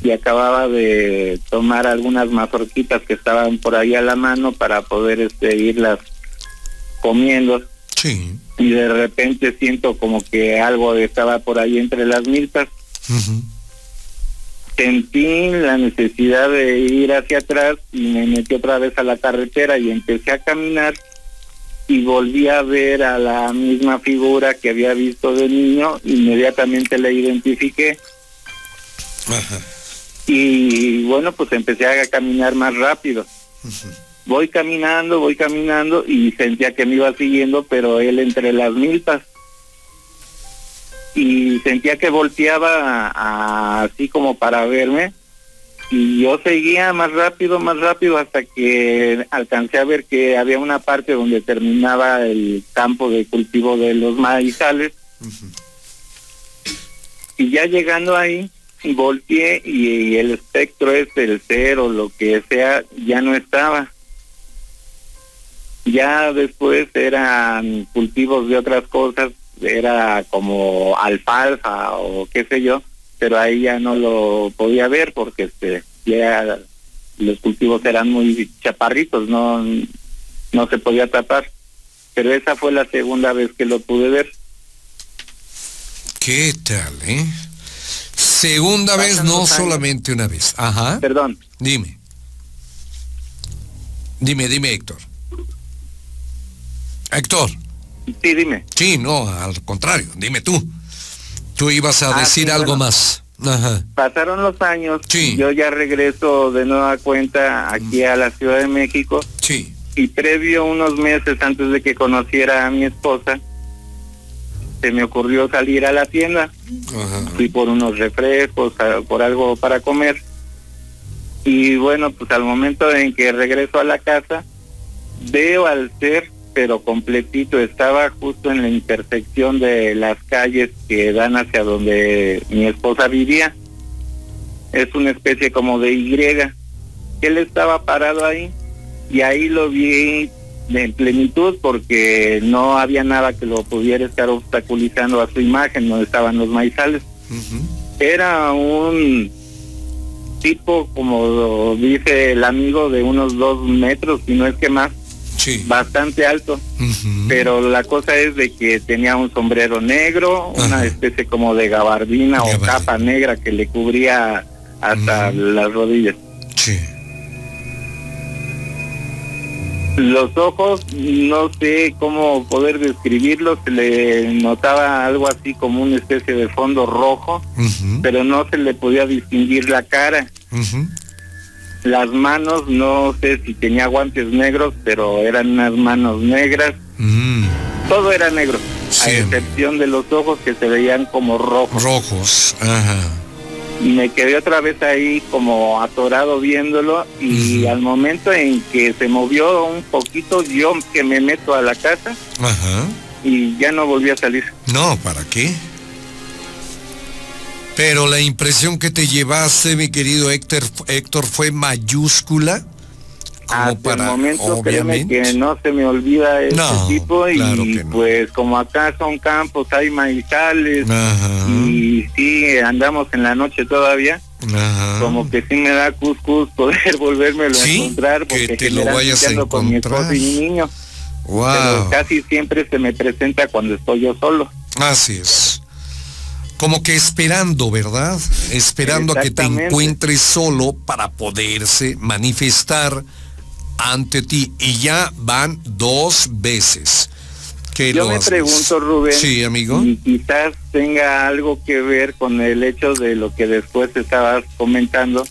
Y acababa de tomar algunas mazorquitas que estaban por ahí a la mano para poder este, irlas comiendo. Sí. Y de repente siento como que algo estaba por ahí entre las milpas. Ujú. Sentí la necesidad de ir hacia atrás y me metí otra vez a la carretera y empecé a caminar y volví a ver a la misma figura que había visto de niño, inmediatamente la identifiqué Ajá. y bueno, pues empecé a caminar más rápido. Voy caminando, voy caminando y sentía que me iba siguiendo, pero él entre las milpas. Y sentía que volteaba a- a- así como para verme. Y yo seguía más rápido, más rápido hasta que alcancé a ver que había una parte donde terminaba el campo de cultivo de los maizales. Y ya llegando ahí, volteé y, el espectro este, el cero, lo que sea, ya no estaba. Ya después eran cultivos de otras cosas, era como alfalfa o qué sé yo, pero ahí ya no lo podía ver porque este ya los cultivos eran muy chaparritos, no no se podía tapar. Pero esa fue la segunda vez que lo pude ver. ¿Qué tal, eh? Segunda vez, no solamente una vez. Ajá. Perdón, Dime. Dime, dime, Héctor. Héctor. sí, dime. Sí, no, al contrario, dime tú. Tú ibas a Ah, decir sí, algo bueno. más. Ajá. Pasaron los años, Sí. yo ya regreso de nueva cuenta aquí a la Ciudad de México Sí. y previo unos meses antes de que conociera a mi esposa, se me ocurrió salir a la tienda, Ajá. fui por unos refrescos, por algo para comer y bueno, pues al momento en que regreso a la casa, veo al ser pero completito, estaba justo en la intersección de las calles que dan hacia donde mi esposa vivía. Es una especie como de Y. Él estaba parado ahí y ahí lo vi en plenitud porque no había nada que lo pudiera estar obstaculizando a su imagen, no estaban los maizales. Era un tipo, como dice el amigo, de unos dos metros, si no es que más, Sí. bastante alto. Pero la cosa es de que tenía un sombrero negro, una especie como de gabardina o capa negra que le cubría hasta las rodillas. Sí. Los ojos, no sé cómo poder describirlos, se le notaba algo así como una especie de fondo rojo, pero no se le podía distinguir la cara. Las manos, no sé si tenía guantes negros, pero eran unas manos negras. Mm. Todo era negro, Sí. a excepción de los ojos que se veían como rojos. Rojos. Ajá. Y me quedé otra vez ahí como atorado viéndolo y al momento en que se movió un poquito, yo que me meto a la casa Ajá. y ya no volví a salir. No, ¿para qué? Pero la impresión que te llevaste, mi querido Héctor, Héctor fue mayúscula, como para momento obviamente. que no se me olvida ese tipo y pues como acá son campos hay maizales y sí andamos en la noche todavía como que sí me da cuscus poder (laughs) volvérmelo a encontrar porque que te lo vayas a encontrar con mi esposo y mi niño pero casi siempre se me presenta cuando estoy yo solo. Así es como que esperando, ¿verdad? Esperando a que te encuentres solo para poderse manifestar ante ti. Y ya van dos veces. Que Yo me pregunto, Rubén, sí, amigo. y quizás tenga algo que ver con el hecho de lo que después estabas comentando,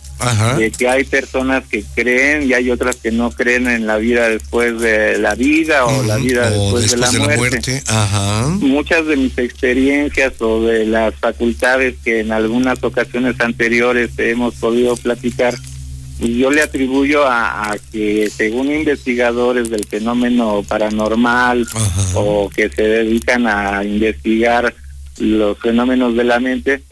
de que hay personas que creen y hay otras que no creen en la vida después de la vida o la vida después, de, la, muerte. Muchas de mis experiencias o de las facultades que en algunas ocasiones anteriores hemos podido platicar, y yo le atribuyo a, que según investigadores del fenómeno paranormal o que se dedican a investigar los fenómenos de la mente,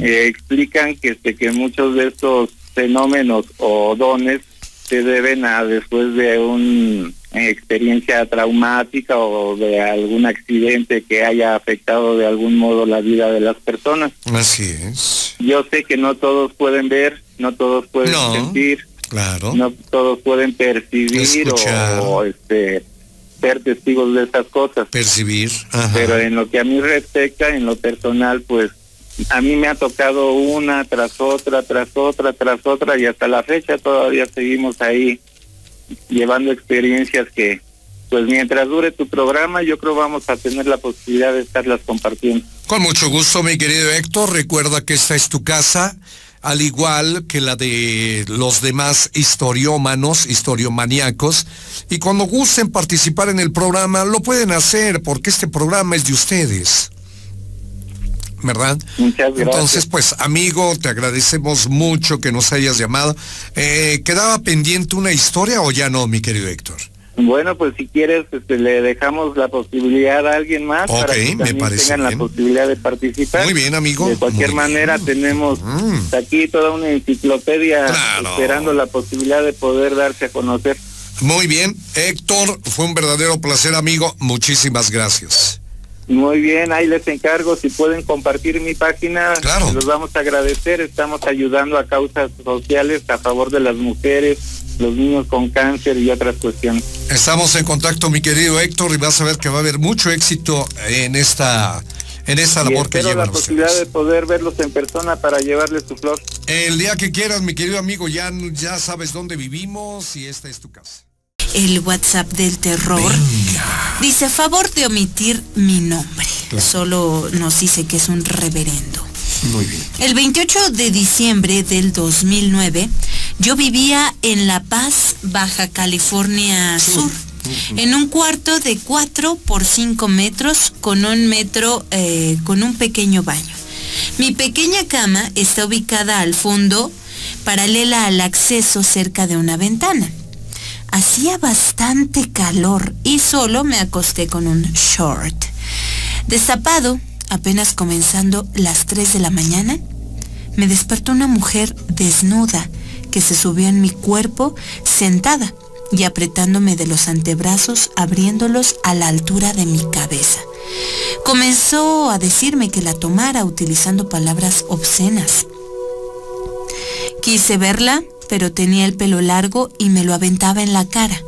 eh, explican que, este, que muchos de estos fenómenos o dones se deben a después de una experiencia traumática o de algún accidente que haya afectado de algún modo la vida de las personas. Así es. Yo sé que no todos pueden ver, no todos pueden sentir, claro. no todos pueden percibir o, este ser testigos de estas cosas. Percibir. Pero en lo que a mí respecta, en lo personal, pues a mí me ha tocado una tras otra, tras otra, tras otra y hasta la fecha todavía seguimos ahí llevando experiencias que pues mientras dure tu programa yo creo vamos a tener la posibilidad de estarlas compartiendo. Con mucho gusto mi querido Héctor, recuerda que esta es tu casa al igual que la de los demás historiómanos, historiomaníacos, y cuando gusten participar en el programa, lo pueden hacer, porque este programa es de ustedes. ¿Verdad? Muchas gracias. Entonces, pues, amigo, te agradecemos mucho que nos hayas llamado. Eh, ¿Quedaba pendiente una historia o ya no, mi querido Héctor? Bueno, pues si quieres, este, le dejamos la posibilidad a alguien más para que también tengan la posibilidad de participar. Muy bien, amigo. De cualquier manera, tenemos mm. aquí toda una enciclopedia esperando la posibilidad de poder darse a conocer. Muy bien, Héctor, fue un verdadero placer, amigo. Muchísimas gracias. Muy bien, ahí les encargo, si pueden compartir mi página, claro. los vamos a agradecer. Estamos ayudando a causas sociales a favor de las mujeres, los niños con cáncer y otras cuestiones. Estamos en contacto, mi querido Héctor, y vas a ver que va a haber mucho éxito en esta en esta labor que llevan la posibilidad de poder verlos en persona para llevarles su flor. El día que quieras, mi querido amigo, ya, ya sabes dónde vivimos y esta es tu casa. El WhatsApp del terror dice a favor de omitir mi nombre. Solo nos dice que es un reverendo. Muy bien. El 28 de diciembre del 2009, yo vivía en La Paz, Baja California Sur, en un cuarto de 4 por 5 metros con un metro, eh, con un pequeño baño. Mi pequeña cama está ubicada al fondo, paralela al acceso cerca de una ventana. Hacía bastante calor y solo me acosté con un short. Destapado, apenas comenzando las 3 de la mañana, me despertó una mujer desnuda que se subió en mi cuerpo sentada y apretándome de los antebrazos, abriéndolos a la altura de mi cabeza. Comenzó a decirme que la tomara utilizando palabras obscenas. Quise verla pero tenía el pelo largo y me lo aventaba en la cara.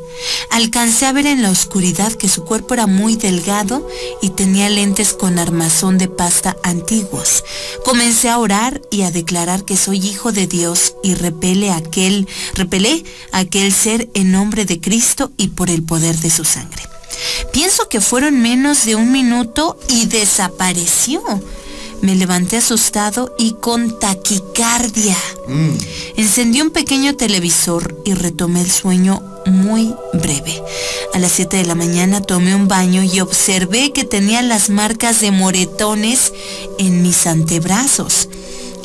Alcancé a ver en la oscuridad que su cuerpo era muy delgado y tenía lentes con armazón de pasta antiguos. Comencé a orar y a declarar que soy hijo de Dios y repele aquel, repelé aquel ser en nombre de Cristo y por el poder de su sangre. Pienso que fueron menos de un minuto y desapareció. Me levanté asustado y con taquicardia. Mm. Encendí un pequeño televisor y retomé el sueño muy breve. A las 7 de la mañana tomé un baño y observé que tenía las marcas de moretones en mis antebrazos.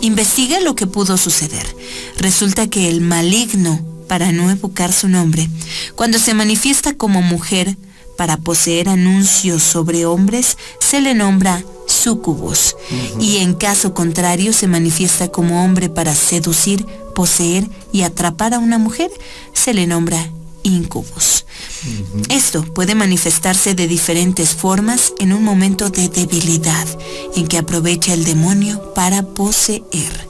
Investigué lo que pudo suceder. Resulta que el maligno, para no evocar su nombre, cuando se manifiesta como mujer para poseer anuncios sobre hombres, se le nombra y en caso contrario se manifiesta como hombre para seducir, poseer y atrapar a una mujer, se le nombra incubus. Esto puede manifestarse de diferentes formas en un momento de debilidad en que aprovecha el demonio para poseer.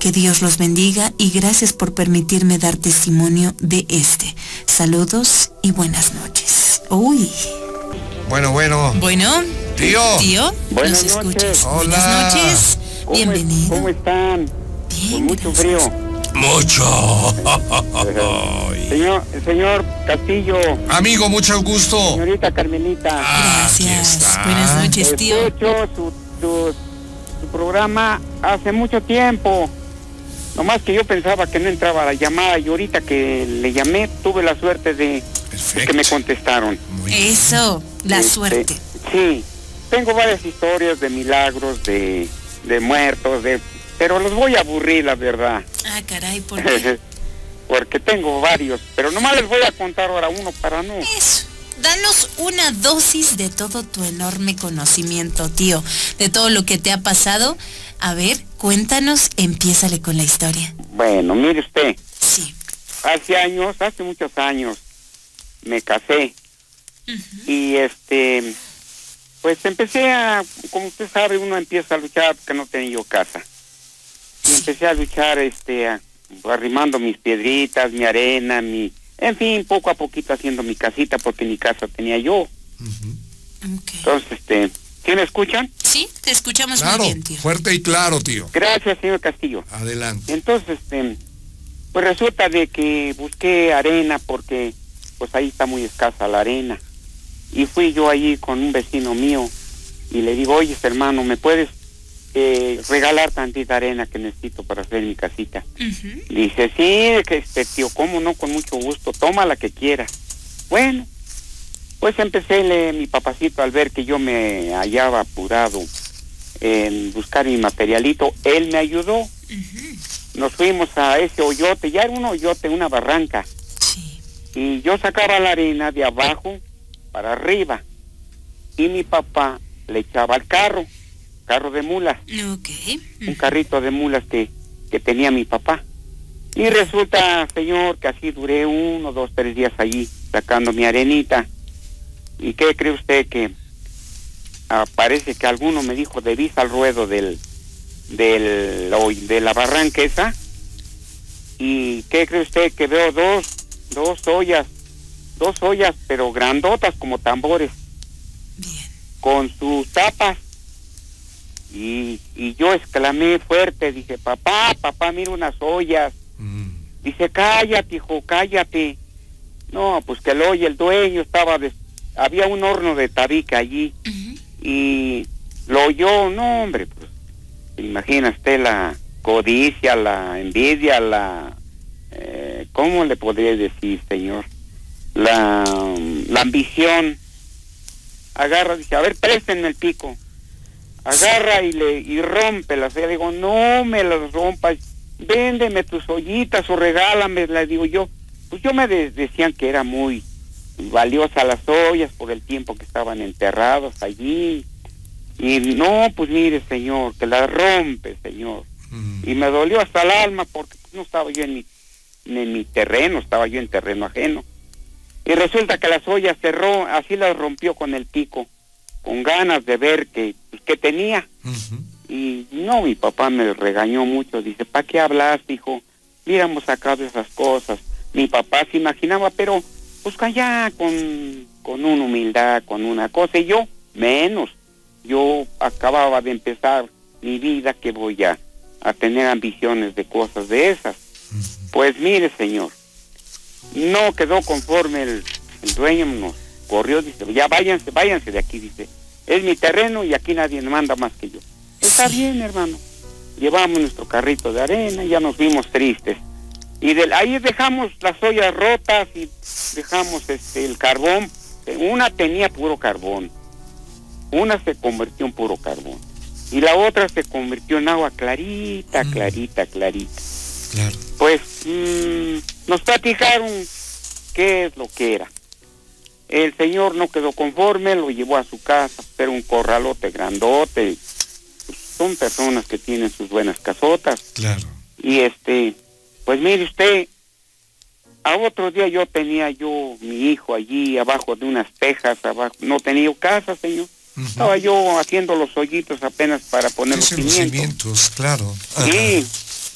Que Dios los bendiga y gracias por permitirme dar testimonio de este. Saludos y buenas noches. Uy. Bueno, bueno. Bueno. Tío. Tío, Buenas ¿nos noches. escuchas? Hola. Buenas noches. ¿Cómo es- Bienvenido. ¿Cómo están? Bien, Con mucho gracias. frío. Mucho. (laughs) Señor, señor Castillo, Amigo, mucho gusto. señorita Carmelita, Ah, Gracias. Buenas noches, tío. escucho su, su, su programa hace mucho tiempo. Nomás que yo pensaba que no entraba la llamada y ahorita que le llamé tuve la suerte de, Perfecto. que me contestaron. Eso, la Este, suerte. Sí, tengo varias historias de milagros, de, de muertos, de pero los voy a aburrir, la verdad. Ah, caray, ¿por qué? (laughs) Porque tengo varios, pero nomás les voy a contar ahora uno para no. Eso. Danos una dosis de todo tu enorme conocimiento, tío, de todo lo que te ha pasado. A ver, cuéntanos, empiézale con la historia. Bueno, mire usted, Sí. hace años, hace muchos años, me casé y este, pues empecé a, como usted sabe, uno empieza a luchar porque no tenía yo casa. Y empecé a luchar, este, a- arrimando mis piedritas, mi arena, mi, en fin, poco a poquito haciendo mi casita porque mi casa tenía yo. Entonces, este, ¿sí me escuchan? Sí, te escuchamos Claro, muy bien, tío. fuerte y claro, tío. Gracias, señor Castillo. Adelante. Entonces, este, pues resulta de que busqué arena porque pues ahí está muy escasa la arena. Y fui yo allí con un vecino mío y le digo, oye hermano, ¿me puedes eh, regalar tantita arena que necesito para hacer mi casita? Dice, sí, que este tío, cómo no, con mucho gusto, toma la que quieras. Bueno, pues empecé le- mi papacito al ver que yo me hallaba apurado en buscar mi materialito, él me ayudó. Nos fuimos a ese hoyote, ya era un hoyote, una barranca, Sí. y yo sacaba la arena de abajo para arriba, y mi papá le echaba al carro, carro de mulas un carrito de mulas que, que tenía mi papá. Y resulta, señor, que así duré uno, dos, tres días allí sacando mi arenita. ¿Y qué cree usted que ah, parece que alguno me dijo de vista al ruedo del, del hoy- de la barranca esa? ¿Y qué cree usted que veo dos, dos ollas, dos ollas, pero grandotas como tambores, Bien. con sus tapas? Y, y yo exclamé fuerte, dije, papá, papá, mira unas ollas. Mm. Dice, cállate, hijo, cállate. No, pues que lo oye el dueño, estaba, des- había un horno de tabique allí y lo oyó, no, hombre, pues, imagina usted la codicia, la envidia, la, eh, ¿cómo le podría decir, señor? La, la ambición. Agarra, dice, a ver, préstenme el pico. Agarra y le y rompe las Le digo, no me las rompas, véndeme tus ollitas o regálame, le digo yo. Pues yo me de- decían que era muy valiosa las ollas por el tiempo que estaban enterrados allí. Y no, pues mire, señor, que las rompe, señor. Mm. Y me dolió hasta el alma porque no estaba yo en mi, en mi terreno, estaba yo en terreno ajeno. Y resulta que las ollas cerró, así las rompió con el pico, con ganas de ver que, que tenía. Y no, mi papá me regañó mucho, dice, ¿para qué hablas, hijo? Hubiéramos sacado esas cosas. Mi papá se imaginaba, pero pues allá con, con una humildad, con una cosa, y yo menos. Yo acababa de empezar mi vida que voy a, a tener ambiciones de cosas de esas. Pues mire, señor, no quedó conforme el, el dueño, nos corrió, dice, ya váyanse, váyanse de aquí, dice, es mi terreno y aquí nadie me manda más que yo. Está bien, hermano. Llevamos nuestro carrito de arena y ya nos vimos tristes. Y del, ahí dejamos las ollas rotas y dejamos este el carbón. Una tenía puro carbón. Una se convirtió en puro carbón. Y la otra se convirtió en agua clarita, Mm. clarita, clarita. Claro. Pues mm, nos platicaron qué es lo que era. El señor no quedó conforme, lo llevó a su casa, era un corralote grandote. Pues, son personas que tienen sus buenas casotas. Claro. Y este, pues mire usted, a otro día yo tenía yo mi hijo allí abajo de unas tejas, abajo, no tenía casa, señor. Estaba yo haciendo los hoyitos apenas para poner los Hacen los cimientos. cimientos, claro. Ajá.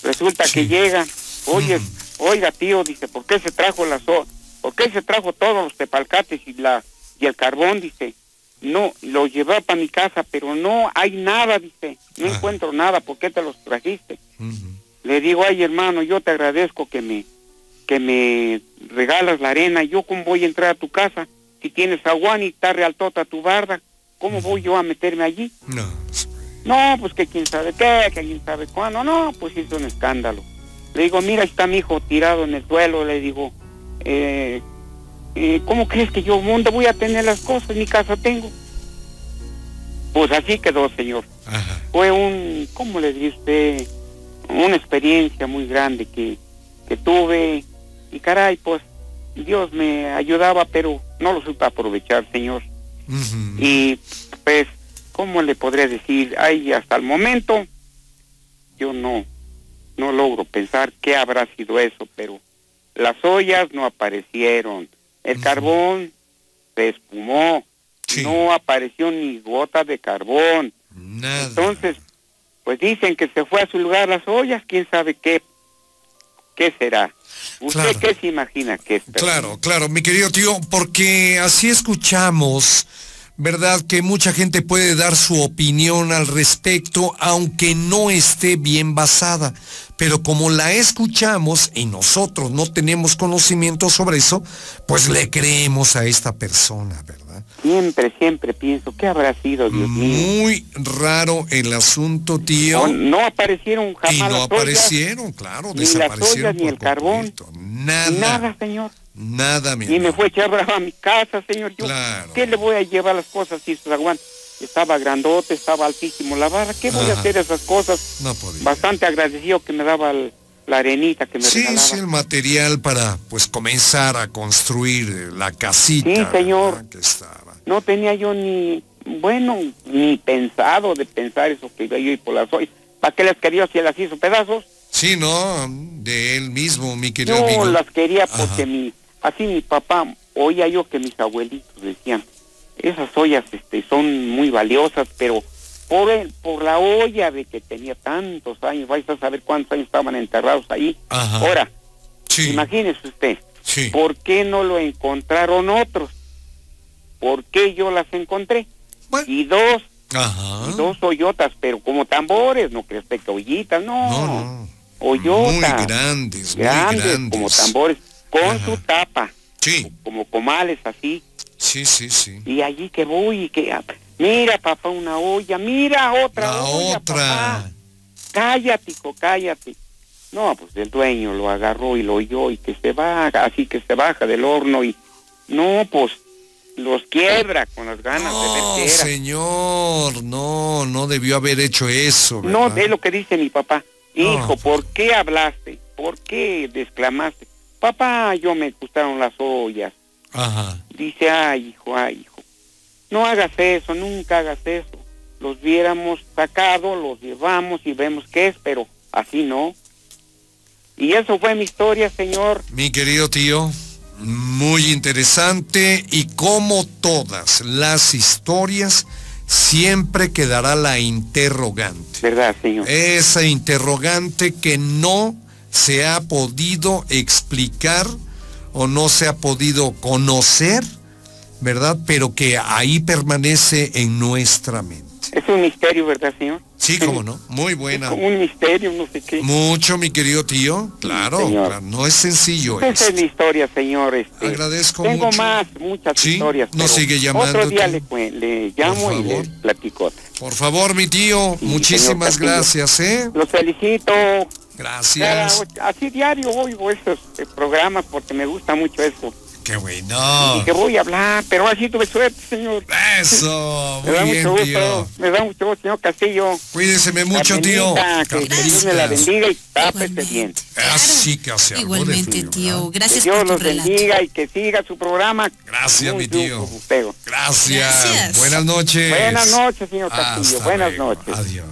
Resulta Sí. que llega, oye, oiga tío, dice, ¿por qué se trajo las o ¿Por qué se trajo todos los tepalcates y la y el carbón? Dice, no, lo llevé para mi casa, pero no hay nada, dice, no encuentro nada, ¿por qué te los trajiste? Le digo, ay hermano, yo te agradezco que me, que me regalas la arena, yo cómo voy a entrar a tu casa, si tienes agua y está realtota tu barda, ¿cómo voy yo a meterme allí? No. No, pues que quién sabe qué, que quién sabe cuándo. No, pues hizo un escándalo. Le digo, mira, está mi hijo tirado en el suelo. Le digo, eh, eh, ¿cómo crees que yo dónde voy a tener las cosas? Mi casa tengo. Pues así quedó, señor. Ajá. Fue un, ¿cómo le dice? Una experiencia muy grande que, que tuve. Y caray, pues Dios me ayudaba, pero no lo supe aprovechar, señor. Y pues, ¿cómo le podría decir? Ay, hasta el momento yo no, no logro pensar qué habrá sido eso, pero las ollas no aparecieron, el carbón se espumó, Sí. no apareció ni gota de carbón. Nada. Entonces, pues dicen que se fue a su lugar las ollas, quién sabe qué, qué será. ¿Usted Claro. qué se imagina que es? Claro, claro, mi querido tío, porque así escuchamos, ¿verdad? Que mucha gente puede dar su opinión al respecto, aunque no esté bien basada. Pero como la escuchamos y nosotros no tenemos conocimiento sobre eso, pues le creemos a esta persona. Siempre, siempre pienso, ¿qué habrá sido, Dios mío? Muy raro el asunto, tío. No, no aparecieron jamás Y no las ollas, aparecieron, claro, ni las ollas, ni el carbón. Nada, Nada, señor. nada, mi Y me fue a echar a mi casa, señor. Yo, Claro. ¿Qué le voy a llevar las cosas si se aguanta? Estaba grandote, estaba altísimo la barra. ¿Qué voy a hacer esas cosas? No podía. Bastante agradecido que me daba el- la arenita que me Sí, regalaba. sí, el material para pues comenzar a construir la casita. Sí, señor. Que estaba. No tenía yo ni, bueno, ni pensado de pensar eso que iba yo las ollas. ¿Para qué las quería si las hizo pedazos? Sí, no, de él mismo, mi querido Yo amigo. las quería porque Ajá. mi, así mi papá, oía yo que mis abuelitos decían, esas ollas este, son muy valiosas, pero por, el- por la olla de que tenía tantos años, vais a saber cuántos años estaban enterrados ahí. Ajá. Ahora, Sí, imagínese usted, sí. ¿por qué no lo encontraron otros? ¿Por qué yo las encontré? Bueno, Y dos, ajá. y dos hoyotas, pero como tambores, no crees que ollitas, no, No, no. hoyotas. Muy grandes, muy grandes, grandes. como tambores, con Ajá. su tapa, Sí, como comales así. sí, sí, sí. Y allí que voy y que, ah, mira papá, una olla, mira otra La olla, otra. papá. Cállate, hijo, cállate. No, pues el dueño lo agarró y lo oyó y que se baja, así que se baja del horno y, no, pues, los quiebra con las ganas de No, ver qué era. señor, no, no debió haber hecho eso. No, es lo que dice mi papá. Hijo, pues. ¿por qué hablaste? ¿Por qué desclamaste? Papá, yo me gustaron las ollas. Ajá. Dice, ay, hijo, ay, hijo. No hagas eso, nunca hagas eso. Los hubiéramos sacado, los llevamos y vemos qué es, pero así no. Y eso fue mi historia, señor. Mi querido tío, muy interesante y como todas las historias, siempre quedará la interrogante. ¿Verdad, señor? Esa interrogante que no se ha podido explicar o no se ha podido conocer, ¿verdad? Pero que ahí permanece en nuestra mente. Es un misterio, ¿verdad, señor? Sí, cómo no, muy buena. Es como un misterio, no sé qué. Mucho, mi querido tío. Claro, señor. claro, no es sencillo Esa es mi historia, señor. Este, Agradezco Tengo mucho. más, muchas Sí, historias. nos sigue llamando, Otro día le, le llamo y le platico. Por favor, mi tío, Sí, muchísimas gracias, ¿eh? Los felicito. Cada- Gracias. así diario oigo estos eh, programas porque me gusta mucho eso. Qué bueno. Y que voy a hablar, pero así tuve suerte, señor. Eso, (laughs) Me da muy bien, mucho tío. gusto, me da mucho gusto, señor Castillo. Cuídeseme mucho, tío. Carmenita, Que Dios me la bendiga y tápese Igualmente. bien. Así que hace Igualmente, frío, tío. ¿verdad? Que Gracias Dios por tu los relato. bendiga y que siga su programa. Gracias, Muy mi tío. Gracias. Gracias. Buenas noches. Buenas noches, señor Castillo. Hasta Buenas luego. noches. Adiós.